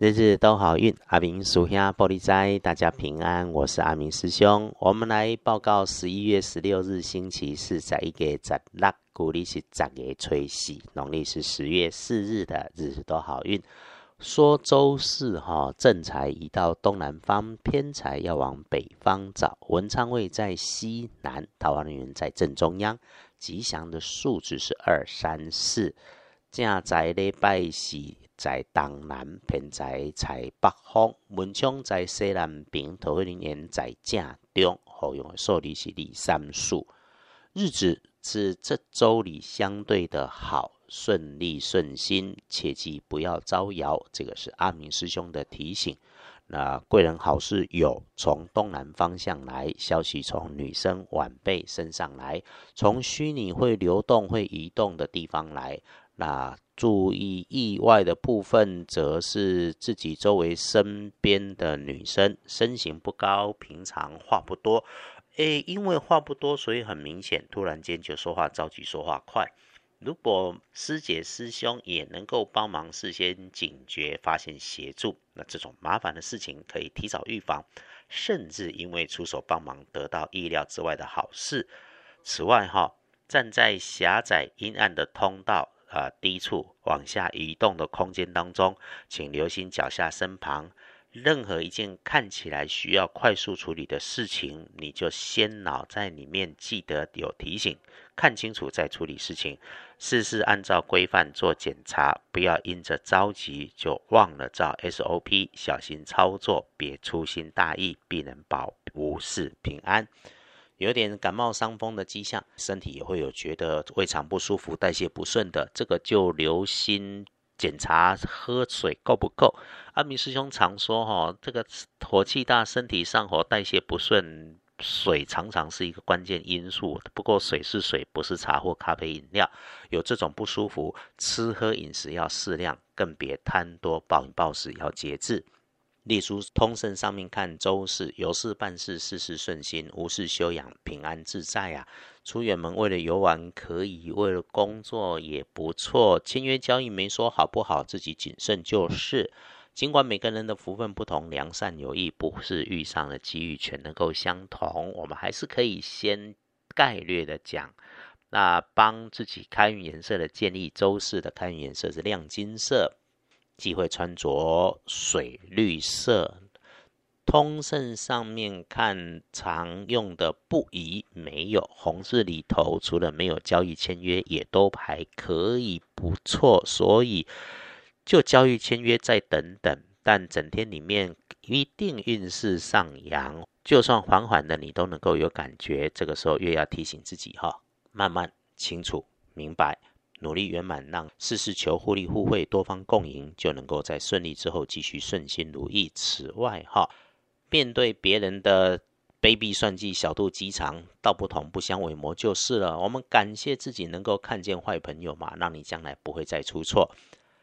日日都好运，阿明属下玻璃斋，大家平安。我是阿明师兄，我们来报告十一月十六日星期四，在一个十六，古历是十月吹喜，农历是十月四日的日日都好运。说周四哈，正财移到东南方，偏财要往北方找。文昌位在西南，桃花人在正中央。吉祥的数字是二三四。正在礼拜四。在东南偏在在北方，文昌在西南边，桃花林年在正中，好用的数字是二三数。日子是这周里相对的好，顺利顺心，切记不要招摇。这个是阿明师兄的提醒。那贵人好事有从东南方向来，消息从女生晚辈身上来，从虚拟会流动会移动的地方来。那注意意外的部分，则是自己周围身边的女生，身形不高，平常话不多。诶，因为话不多，所以很明显，突然间就说话着急，说话快。如果师姐师兄也能够帮忙事先警觉、发现协助，那这种麻烦的事情可以提早预防，甚至因为出手帮忙得到意料之外的好事。此外，哈，站在狭窄阴暗的通道。啊，低处往下移动的空间当中，请留心脚下身旁，任何一件看起来需要快速处理的事情，你就先脑在里面记得有提醒，看清楚再处理事情，事事按照规范做检查，不要因着着急就忘了照 SOP，小心操作，别粗心大意，必能保无事平安。有点感冒伤风的迹象，身体也会有觉得胃肠不舒服、代谢不顺的，这个就留心检查喝水够不够。阿明师兄常说哈，这个火气大、身体上火、代谢不顺，水常常是一个关键因素。不过水是水，不是茶或咖啡饮料。有这种不舒服，吃喝饮食要适量，更别贪多暴饮暴食，要节制。隶书通胜上面看周四有事办事，事事顺心，无事休养，平安自在啊！出远门为了游玩可以，为了工作也不错。签约交易没说好不好，自己谨慎就是。尽管每个人的福分不同，良善有益，不是遇上了机遇全能够相同，我们还是可以先概略的讲。那帮自己开运颜色的建议，周四的开运颜色是亮金色。忌讳穿着水绿色。通胜上面看常用的不宜没有红字里头，除了没有交易签约，也都还可以不错。所以就交易签约再等等，但整天里面一定运势上扬，就算缓缓的你都能够有感觉。这个时候越要提醒自己哈，慢慢清楚明白。努力圆满，让事事求互利互惠，多方共赢，就能够在顺利之后继续顺心如意。此外，哈，面对别人的卑鄙算计、小肚鸡肠，道不同不相为谋就是了。我们感谢自己能够看见坏朋友嘛，让你将来不会再出错。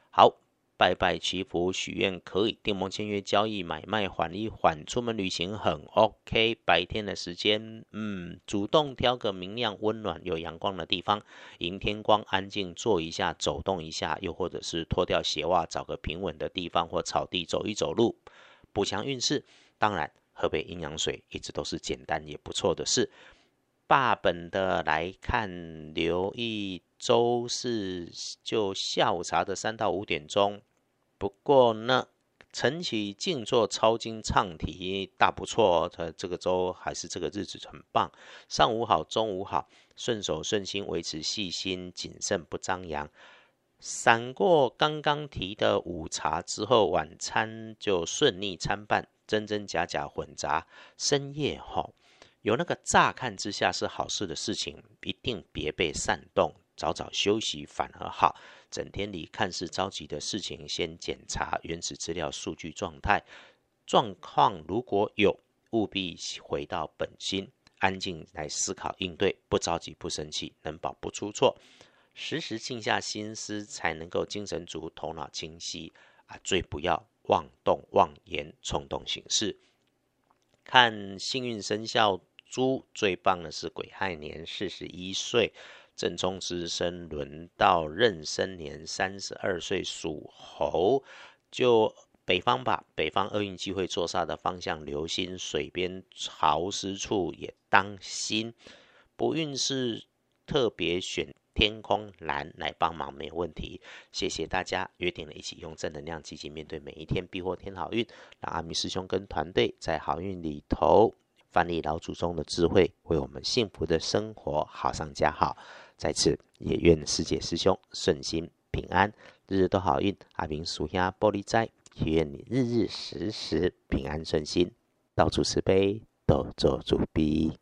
好。拜拜祈福许愿可以，订盟签约交易买卖缓一缓，出门旅行很 OK。白天的时间，嗯，主动挑个明亮、温暖、有阳光的地方，迎天光，安静坐一下，走动一下，又或者是脱掉鞋袜，找个平稳的地方或草地走一走路，补强运势。当然，喝杯阴阳水一直都是简单也不错的事。霸本的来看，留意。周四就下午茶的三到五点钟。不过呢，晨起静坐抄经唱题大不错哦。他这个周还是这个日子很棒。上午好，中午好，顺手顺心，维持细心谨慎，不张扬。闪过刚刚提的午茶之后，晚餐就顺利参半，真真假假混杂。深夜哈，有那个乍看之下是好事的事情，一定别被煽动。早早休息反而好。整天里看似着急的事情，先检查原始资料、数据状态状况。如果有，务必回到本心，安静来思考应对，不着急、不生气，能保不出错。时时静下心思，才能够精神足、头脑清晰啊！最不要妄动妄言、冲动行事。看幸运生肖猪，最棒的是癸亥年，四十一岁。正冲之身轮到壬申年三十二岁属猴，就北方吧，北方厄运机会坐煞的方向流心水边潮湿处也当心。不运是特别选天空蓝来帮忙没有问题。谢谢大家，约定了一起用正能量积极面对每一天，必获天好运。让阿弥师兄跟团队在好运里头翻译老祖宗的智慧，为我们幸福的生活好上加好。在此也愿师姐师兄顺心平安，日日都好运。阿明属下玻璃斋。愿你日日时时平安顺心，到处慈悲，多做主逼。